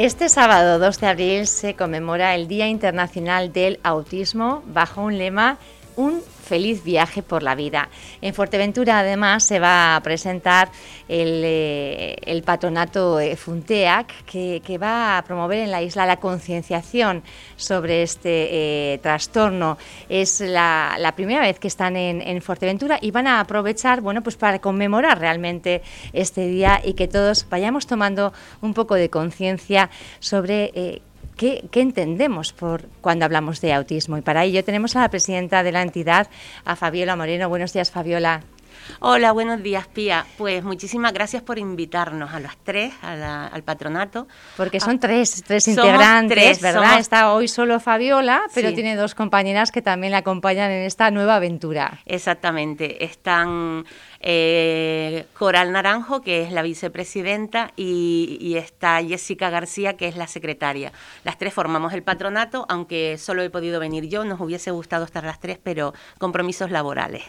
Este sábado 2 de abril se conmemora el Día Internacional del Autismo bajo un lema Un feliz viaje por la vida. En Fuerteventura además se va a presentar el, eh, patronato eh, Funteac que, va a promover en la isla la concienciación sobre este eh, trastorno. Es la, primera vez que están en, Fuerteventura y van a aprovechar bueno, pues para conmemorar realmente este día y que todos vayamos tomando un poco de conciencia sobre ¿Qué, entendemos por cuando hablamos de autismo? Y para ello tenemos a la presidenta de la entidad, a Fabiola Moreno. Buenos días, Fabiola. Hola, buenos días, Pía. Pues muchísimas gracias por invitarnos a las tres, al patronato. Porque son tres, tres integrantes, ¿verdad? Está hoy solo Fabiola, pero tiene dos compañeras que también la acompañan en esta nueva aventura. Exactamente. Están eh, Coral Naranjo, que es la vicepresidenta, y, está Jessica García, que es la secretaria. Las tres formamos el patronato, aunque solo he podido venir yo, nos hubiese gustado estar las tres, pero compromisos laborales.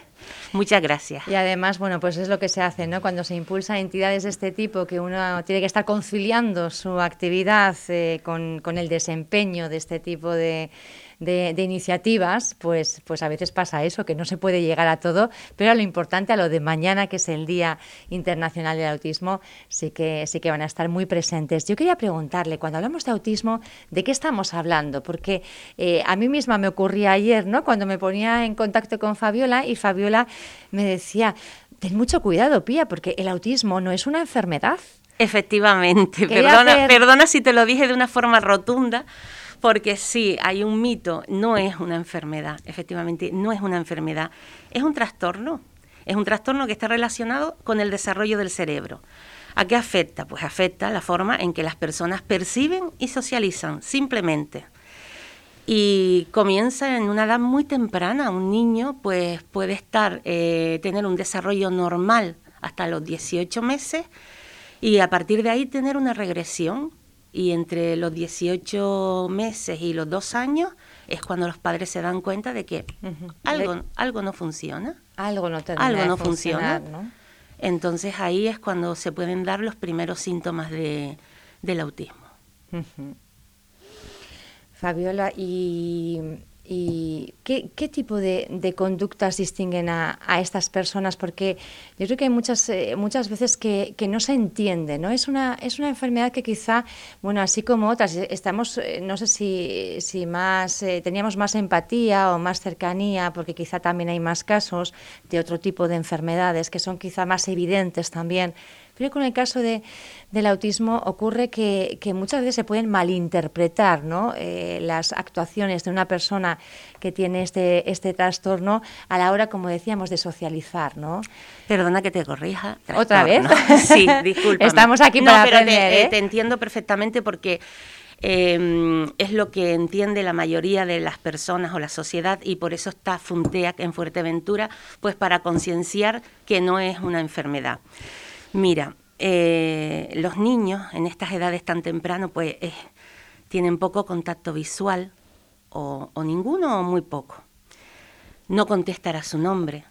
Muchas gracias. Y además, bueno, pues es lo que se hace, ¿no? Cuando se impulsan entidades de este tipo, que uno tiene que estar conciliando su actividad eh, con, con el desempeño de este tipo de de, iniciativas, pues, pues a veces pasa eso, que no se puede llegar a todo, pero a lo importante, a lo de mañana, que es el Día Internacional del Autismo, sí que, sí que van a estar muy presentes. Yo quería preguntarle, cuando hablamos de autismo, ¿de qué estamos hablando? Porque eh, a mí misma me ocurría ayer, ¿no? Cuando me ponía en contacto con Fabiola y Fabiola me decía, ten mucho cuidado, Pía, porque el autismo no es una enfermedad. Efectivamente, perdona, perdona si te lo dije de una forma rotunda, porque sí, hay un mito, no es una enfermedad, efectivamente, no es una enfermedad, es un trastorno. Es un trastorno que está relacionado con el desarrollo del cerebro. ¿A qué afecta? Pues afecta la forma en que las personas perciben y socializan, simplemente. Y comienza en una edad muy temprana. Un niño pues, puede estar, eh, tener un desarrollo normal hasta los 18 meses y a partir de ahí tener una regresión y entre los 18 meses y los dos años es cuando los padres se dan cuenta de que algo, algo no funciona. Algo no, algo no funciona. Entonces ahí es cuando se pueden dar los primeros síntomas de, del autismo. Fabiola, y ¿Y qué, tipo de, conductas distinguen a, estas personas? Porque yo creo que hay muchas, eh, muchas veces que, no se entiende, ¿no? Es una, es una enfermedad que quizá, bueno, así como otras, estamos, eh, no sé si, si más, eh, teníamos más empatía o más cercanía, porque quizá también hay más casos de otro tipo de enfermedades que son quizá más evidentes también Creo que con el caso de, del autismo ocurre que, muchas veces se pueden malinterpretar ¿no? Eh, las actuaciones de una persona que tiene este, este trastorno a la hora, como decíamos, de socializar. ¿no? Perdona que te corrija. ¿Otra vez? Sí, disculpa. Estamos aquí para aprender. Te, ¿eh? te entiendo perfectamente porque... Em, es lo que entiende la mayoría de las personas o la sociedad y por eso está Funteac en Fuerteventura, pues para concienciar que no es una enfermedad. Mira, eh, los niños en estas edades tan temprano pues eh, tienen poco contacto visual o, ninguno o muy poco. No contestar a su nombre.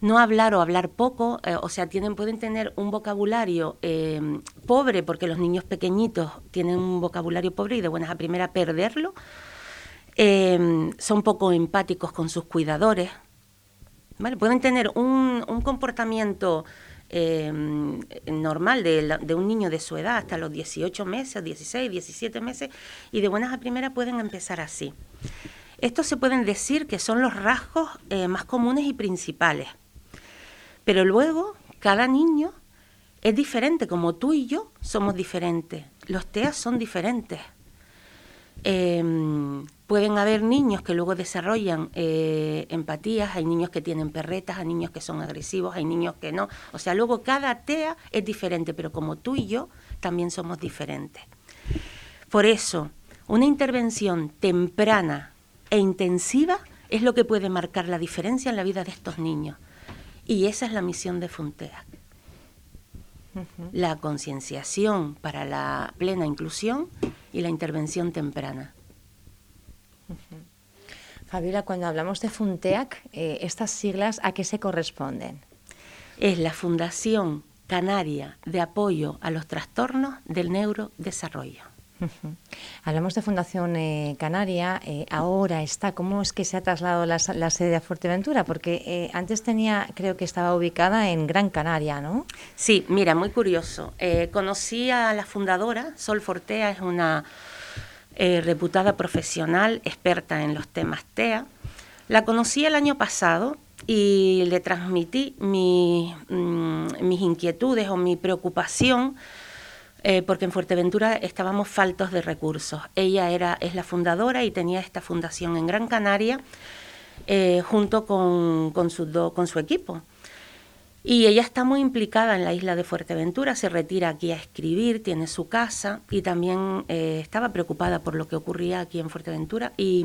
No hablar o hablar poco, eh, o sea, pueden tener un vocabulario pobre porque los niños pequeñitos tienen un vocabulario pobre y de buenas a primera perderlo. son poco empáticos con sus cuidadores. Pueden tener un comportamiento Em, normal de, un niño de su edad hasta los 18 meses, 16, 17 meses, y de buenas a primeras pueden empezar así. Estos se pueden decir que son los rasgos eh, más comunes y principales. Pero luego, cada niño es diferente, como tú y yo somos diferentes. Los TEA son diferentes. Em, pueden haber niños que luego desarrollan eh, empatías, hay niños que tienen perretas, hay niños que son agresivos, hay niños que no. O sea, luego cada TEA es diferente, pero como tú y yo también somos diferentes. Por eso, una intervención temprana e intensiva es lo que puede marcar la diferencia en la vida de estos niños. Y esa es la misión de Funtea la concienciación para la plena inclusión y la intervención temprana. Fabiola, cuando hablamos de FUNTEAC, eh, ¿estas siglas a qué se corresponden? Es la Fundación canaria de apoyo a los trastornos del neurodesarrollo. Hablamos de Fundación eh, Canaria, eh, ahora está, ¿cómo es que se ha trasladado la, sede a Fuerteventura? Porque eh, antes tenía, creo que estaba ubicada en Gran Canaria, ¿no? Sí, mira, muy curioso. conocí a la fundadora, Sol Fortea, es una reputada profesional, experta en los temas TEA. La conocí el año pasado y le transmití mm, mis inquietudes o mi preocupación eh, porque en Fuerteventura estábamos faltos de recursos. Ella era, es la fundadora y tenía esta fundación en Gran Canaria eh, junto con, con, su con su equipo. Y ella está muy implicada en la isla de Fuerteventura, se retira aquí a escribir, tiene su casa y también eh, estaba preocupada por lo que ocurría aquí en Fuerteventura. Y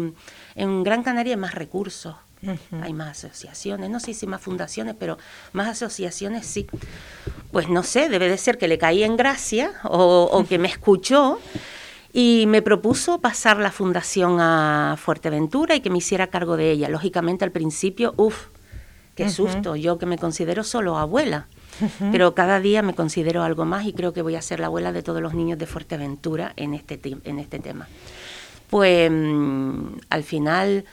en Gran Canaria hay más recursos, hay más asociaciones, no sé si más fundaciones, pero más asociaciones sí. Pues no sé, debe de ser que le caí en gracia o, o que me escuchó y me propuso pasar la fundación a Fuerteventura y que me hiciera cargo de ella. Lógicamente al principio, uff, qué susto, yo que me considero solo abuela. Pero cada día me considero algo más y creo que voy a ser la abuela de todos los niños de Fuerteventura en este, en este tema. Pues mm, al final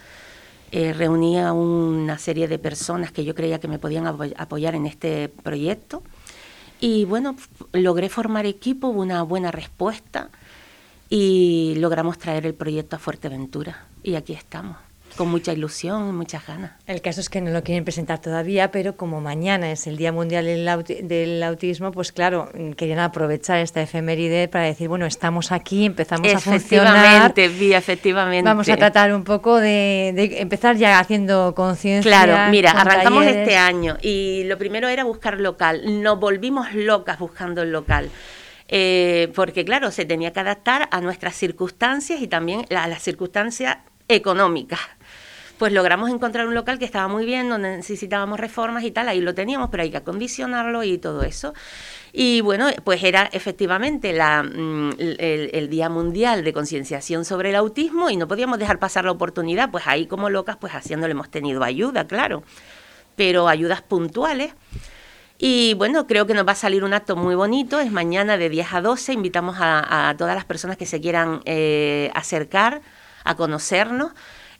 eh, reunía una serie de personas que yo creía que me podían apoyar en este proyecto. Y bueno, logré formar equipo, hubo una buena respuesta y logramos traer el proyecto a Fuerteventura. Y aquí estamos con mucha ilusión muchas ganas. El caso es que no lo quieren presentar todavía, pero como mañana es el Día Mundial del, Autismo, pues claro, querían aprovechar esta efeméride para decir, bueno, estamos aquí, empezamos a funcionar. Efectivamente, efectivamente. Vamos a tratar un poco de, empezar ya haciendo conciencia. Claro, mira, arrancamos este año y lo primero era buscar local. Nos volvimos locas buscando el local. Eh, porque claro, se tenía que adaptar a nuestras circunstancias y también a las circunstancias económicas pues logramos encontrar un local que estaba muy bien, donde necesitábamos reformas y tal, ahí lo teníamos, pero hay que acondicionarlo y todo eso. Y bueno, pues era efectivamente la, mm, el, Día Mundial de Concienciación sobre el Autismo y no podíamos dejar pasar la oportunidad, pues ahí como locas, pues haciéndole hemos tenido ayuda, claro, pero ayudas puntuales. Y bueno, creo que nos va a salir un acto muy bonito, es mañana de 10 a 12, invitamos a, todas las personas que se quieran eh, acercar a conocernos.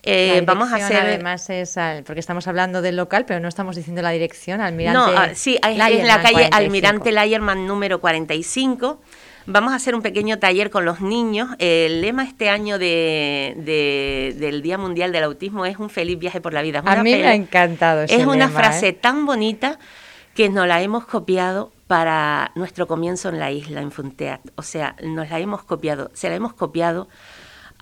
Eh, vamos a hacer. Además, es porque estamos hablando del local, pero no estamos diciendo la dirección. Almirante. No, ah, sí, es en la calle Almirante Layerman número 45. Vamos a hacer un pequeño taller con los niños. El lema este año de, del Día Mundial del Autismo es un feliz viaje por la vida. a mí me ha encantado. es una frase ¿eh? tan bonita que nos la hemos copiado para nuestro comienzo en la isla, en Funteat. O sea, nos la hemos copiado, se la hemos copiado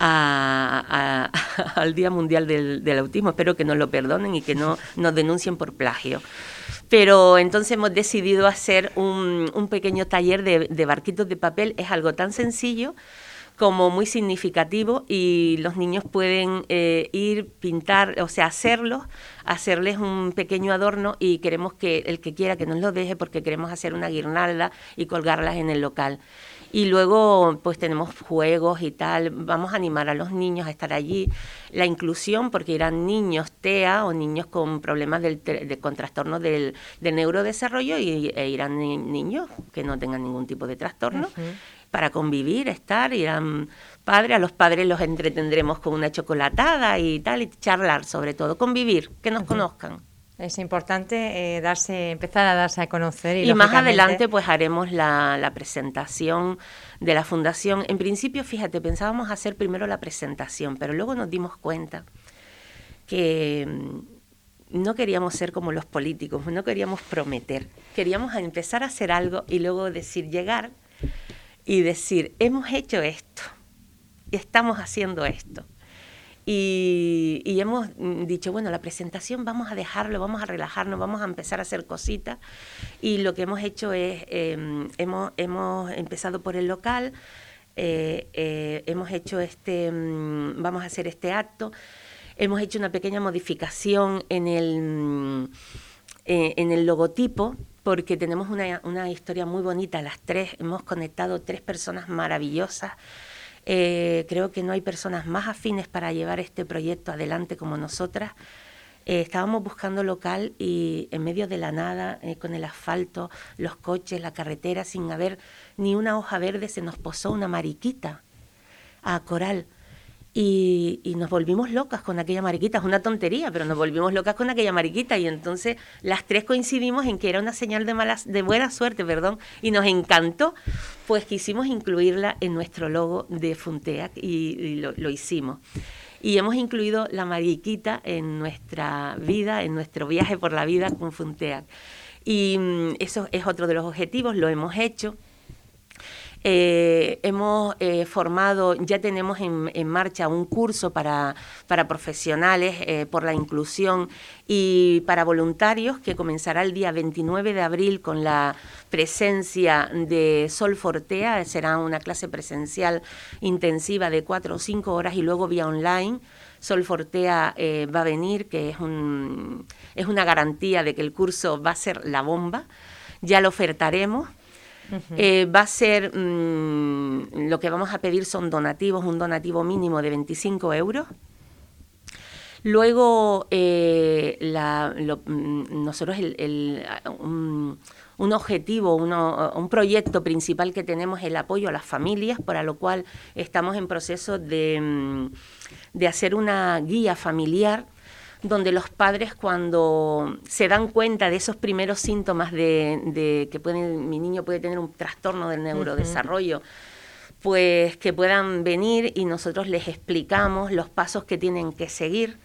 al Día Mundial del, Autismo. Espero que nos lo perdonen y que no nos denuncien por plagio. Pero entonces hemos decidido hacer un, pequeño taller de, barquitos de papel. Es algo tan sencillo como muy significativo y los niños pueden eh, ir, pintar, o sea, hacerlos, hacerles un pequeño adorno y queremos que el que quiera que nos lo deje porque queremos hacer una guirnalda y colgarlas en el local. Y luego, pues tenemos juegos y tal. Vamos a animar a los niños a estar allí. La inclusión, porque irán niños TEA o niños con problemas del, de, con trastornos del, neurodesarrollo y, e irán niños que no tengan ningún tipo de trastorno. Para convivir, estar, irán padres, a los padres los entretendremos con una chocolatada y tal, y charlar sobre todo, convivir, que nos conozcan. Es importante eh, darse, empezar a darse a conocer. Y, más adelante pues haremos la, presentación de la fundación. En principio, fíjate, pensábamos hacer primero la presentación, pero luego nos dimos cuenta que mm, no queríamos ser como los políticos, no queríamos prometer, queríamos empezar a hacer algo y luego decir, llegar y decir, hemos hecho esto, y estamos haciendo esto. Y, hemos mm, dicho, bueno, la presentación vamos a dejarlo, vamos a relajarnos, vamos a empezar a hacer cositas. Y lo que hemos hecho es, em, hemos, hemos empezado por el local, eh, eh, hemos hecho este, mm, vamos a hacer este acto, hemos hecho una pequeña modificación en el, mm, eh, en el logotipo, porque tenemos una, una historia muy bonita, las tres, hemos conectado tres personas maravillosas eh, creo que no hay personas más afines para llevar este proyecto adelante como nosotras. eh, estábamos buscando local y en medio de la nada, eh, con el asfalto, los coches, la carretera, sin haber ni una hoja verde, se nos posó una mariquita a coral. Y, nos volvimos locas con aquella mariquita, es una tontería, pero nos volvimos locas con aquella mariquita y entonces las tres coincidimos en que era una señal de, mala, de buena suerte, perdón, y nos encantó, pues quisimos incluirla en nuestro logo de Funteac y, lo, hicimos y hemos incluido la mariquita en nuestra vida, en nuestro viaje por la vida con Funteac. Y mm, eso es otro de los objetivos, lo hemos hecho. Eh, hemos eh, formado, ya tenemos en, marcha un curso para, para profesionales eh, por la inclusión y para voluntarios que comenzará el día 29 de abril con la presencia de Sol Fortea. Será una clase presencial intensiva de cuatro o cinco horas y luego vía online. Sol Fortea va a venir, que es, un, es una garantía de que el curso va a ser la bomba. Ya lo ofertaremos eh, va a ser, mm, lo que vamos a pedir son donativos, un donativo mínimo de 25 euros. Luego, eh, mm, nosotros el, un, objetivo, un proyecto principal que tenemos es el apoyo a las familias, para lo cual estamos en proceso de, mm, de hacer una guía familiar donde los padres cuando se dan cuenta de esos primeros síntomas de, que mi niño puede tener un trastorno del neurodesarrollo, pues que puedan venir y nosotros les explicamos los pasos que tienen que seguir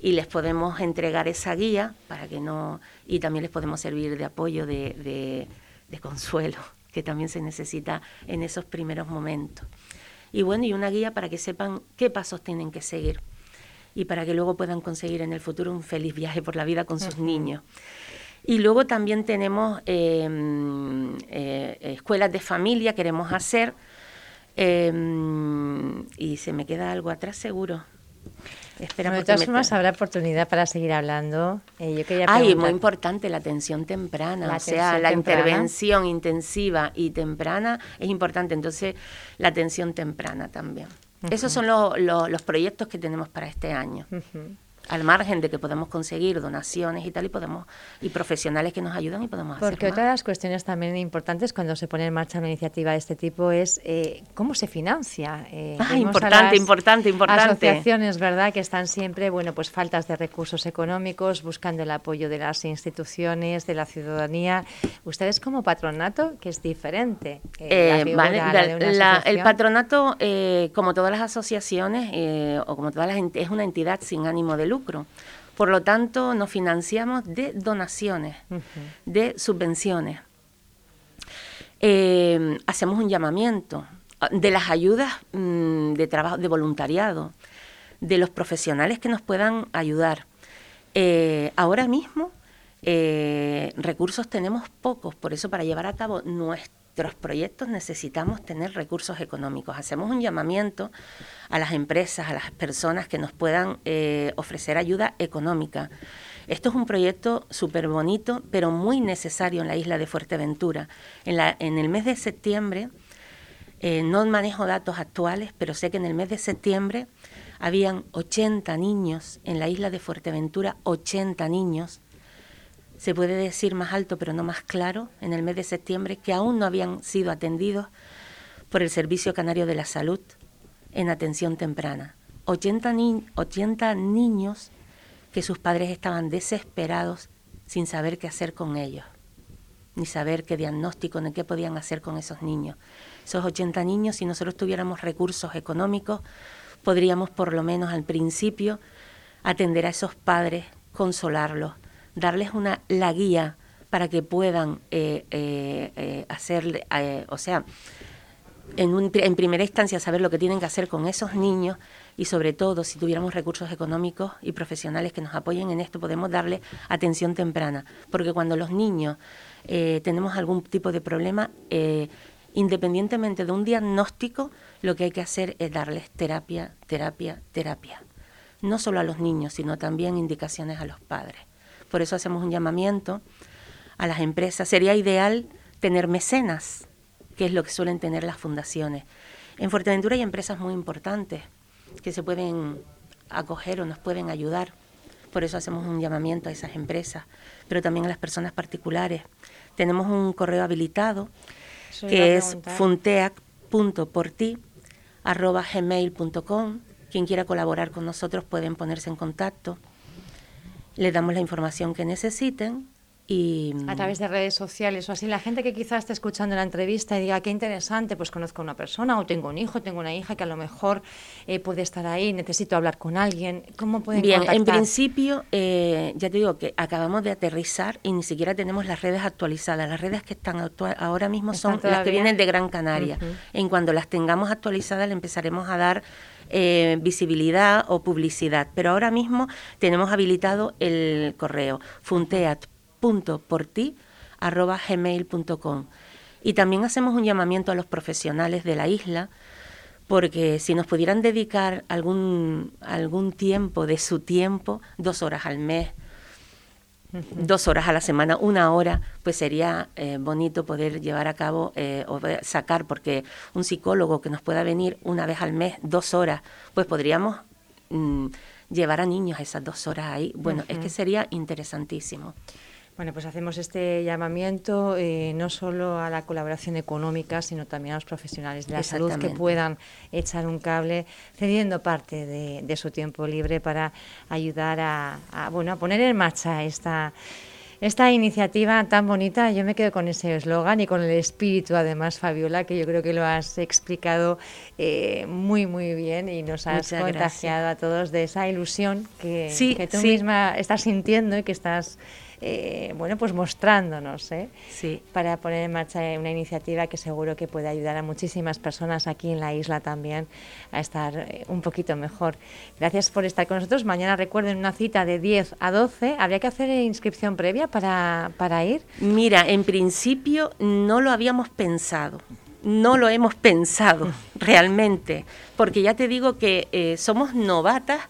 y les podemos entregar esa guía para que no y también les podemos servir de apoyo de, de consuelo que también se necesita en esos primeros momentos. Y bueno y una guía para que sepan qué pasos tienen que seguir y para que luego puedan conseguir en el futuro un feliz viaje por la vida con sus niños. Y luego también tenemos em, eh, escuelas de familia, queremos hacer, em, y se me queda algo atrás seguro. Espera, de todas formas, habrá oportunidad para seguir hablando. Eh, yo quería Ay, muy importante la atención temprana, o sea, la intervención intensiva y temprana es importante, entonces la atención temprana también. Esos son los proyectos que tenemos para este año al margen de que podemos conseguir donaciones y tal y podemos y profesionales que nos ayudan y podemos hacer porque otra de las cuestiones también importantes cuando se pone en marcha una iniciativa de este tipo es eh, cómo se financia eh, ah, importante importante importante. asociaciones verdad que están siempre bueno pues faltas de recursos económicos buscando el apoyo de las instituciones de la ciudadanía. Ustedes como patronato que es diferente eh, el patronato como todas las asociaciones o como todas las es una entidad sin ánimo de lucro por lo tanto, nos financiamos de donaciones, de subvenciones. Eh, hacemos un llamamiento de las ayudas mm, de trabajo, de voluntariado, de los profesionales que nos puedan ayudar. Eh, ahora mismo eh, recursos tenemos pocos, por eso para llevar a cabo nuestros proyectos necesitamos tener recursos económicos. Hacemos un llamamiento a las empresas, a las personas que nos puedan eh, ofrecer ayuda económica. Esto es un proyecto súper bonito, pero muy necesario en la isla de Fuerteventura. En, la, en el mes de septiembre, eh, no manejo datos actuales, pero sé que en el mes de septiembre habían 80 niños en la isla de Fuerteventura, 80 niños. Se puede decir más alto, pero no más claro, en el mes de septiembre, que aún no habían sido atendidos por el Servicio Canario de la Salud en atención temprana. 80, niños que sus padres estaban desesperados sin saber qué hacer con ellos, ni saber qué diagnóstico, ni qué podían hacer con esos niños. Esos 80 niños, si nosotros tuviéramos recursos económicos, podríamos por lo menos al principio atender a esos padres, consolarlos, darles una, la guía para que puedan eh, eh, eh hacerle, eh, o sea, en, en, primera instancia saber lo que tienen que hacer con esos niños y sobre todo si tuviéramos recursos económicos y profesionales que nos apoyen en esto podemos darle atención temprana. Porque cuando los niños eh, tenemos algún tipo de problema eh, independientemente de un diagnóstico lo que hay que hacer es darles terapia terapia terapia. No solo a los niños sino también indicaciones a los padres por eso hacemos un llamamiento a las empresas sería ideal tener mecenas que es lo que suelen tener las fundaciones. En Fuerteventura hay empresas muy importantes que se pueden acoger o nos pueden ayudar, Por eso hacemos un llamamiento a esas empresas, pero también a las personas particulares. Tenemos un correo habilitado que es funteac.porti.gmail.com. Quien quiera colaborar con nosotros pueden ponerse en contacto. Le damos la información que necesiten a través de redes sociales o así, la gente que quizás esté escuchando la entrevista y diga, qué interesante, pues conozco a una persona o tengo un hijo, tengo una hija que a lo mejor eh, puede estar ahí, necesito hablar con alguien, ¿cómo pueden Bien, en principio, eh, ya te digo que acabamos de aterrizar y ni siquiera tenemos las redes actualizadas. Las redes que están ahora mismo son las que vienen de Gran Canaria. En cuando las tengamos actualizadas le empezaremos a dar eh, visibilidad o publicidad. Pero ahora mismo tenemos habilitado el correo funteat gmail.com Y también hacemos un llamamiento a los profesionales de la isla, porque si nos pudieran dedicar algún, algún tiempo de su tiempo, dos horas al mes, dos horas a la semana, una hora, pues sería eh, bonito poder llevar a cabo eh, o sacar, porque un psicólogo que nos pueda venir una vez al mes, dos horas, pues podríamos mm, llevar a niños esas dos horas ahí. Bueno, es que sería interesantísimo. Bueno, pues hacemos este llamamiento eh, no solo a la colaboración económica, sino también a los profesionales de la salud que puedan echar un cable, cediendo parte de, su tiempo libre para ayudar a, bueno, a poner en marcha esta, esta iniciativa tan bonita. Yo me quedo con ese eslogan y con el espíritu, además, Fabiola, que yo creo que lo has explicado eh, muy, muy bien y nos has contagiado a todos de esa ilusión que, que tú misma estás sintiendo y que estás eh, bueno, pues mostrándonos, ¿eh? sí. para poner en marcha una iniciativa que seguro que puede ayudar a muchísimas personas aquí en la isla también a estar eh, un poquito mejor. Gracias por estar con nosotros. Mañana recuerden una cita de 10 a 12. ¿Habría que hacer inscripción previa para, para ir? Mira, en principio no lo habíamos pensado no lo hemos pensado realmente, porque ya te digo que somos novatas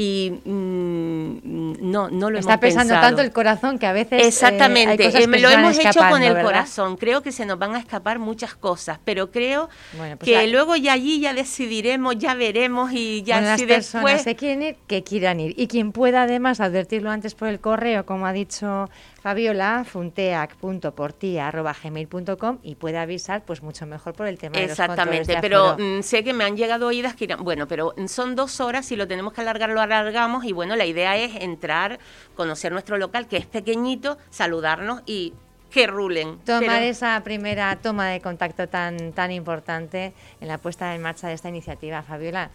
y mm, no, no lo Está pesando tanto el corazón que a veces. Eh, Exactamente, eh, lo hemos hecho con el corazón. Creo que se nos van a escapar muchas cosas, pero creo pues que luego ya allí ya decidiremos, ya veremos y ya bueno, si las personas se quieren ir, que quieran ir. Y quien pueda además advertirlo antes por el correo, como ha dicho Fabiola, funteac.portia.gmail.com y puede avisar pues mucho mejor por el tema de Exactamente, los pero mm, sé que me han llegado oídas que irán, bueno, pero son dos horas, y lo tenemos que alargar, lo alargamos y bueno, la idea es entrar, conocer nuestro local que es pequeñito, saludarnos y que rulen. Tomar esa primera toma de contacto tan, tan importante en la puesta en marcha de esta iniciativa, Fabiola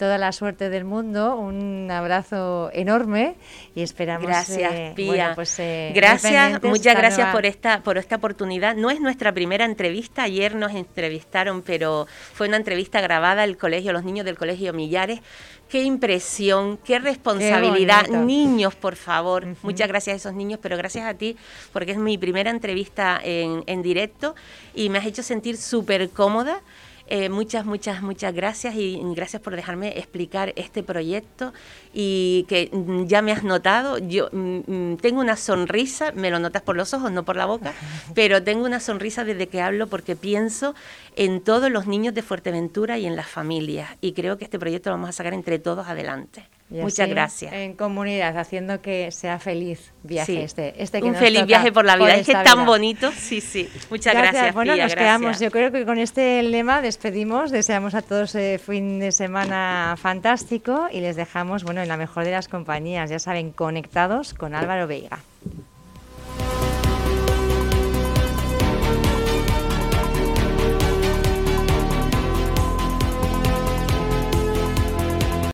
toda la suerte del mundo, un abrazo enorme y esperamos. Gracias, eh, Pía. pues, eh, gracias, muchas gracias por esta por esta oportunidad. No es nuestra primera entrevista. Ayer nos entrevistaron, pero fue una entrevista grabada al colegio, los niños del colegio Millares. Qué impresión, qué responsabilidad. niños, por favor. Muchas gracias a esos niños, pero gracias a ti, porque es mi primera entrevista en, en directo y me has hecho sentir súper cómoda. Eh, muchas, muchas, muchas gracias y gracias por dejarme explicar este proyecto y que mm, ya me has notado. Yo mm, mm, tengo una sonrisa, me lo notas por los ojos, no por la boca, pero tengo una sonrisa desde que hablo porque pienso en todos los niños de Fuerteventura y en las familias y creo que este proyecto lo vamos a sacar entre todos adelante. Muchas gracias. En comunidad, haciendo que sea feliz viaje este, este Un feliz viaje por la vida. Es que es tan bonito. Sí, sí. Muchas gracias. bueno, nos quedamos. Yo creo que con este lema despedimos. Deseamos a todos eh, fin de semana fantástico y les dejamos, bueno, en la mejor de las compañías. Ya saben, conectados con Álvaro Veiga.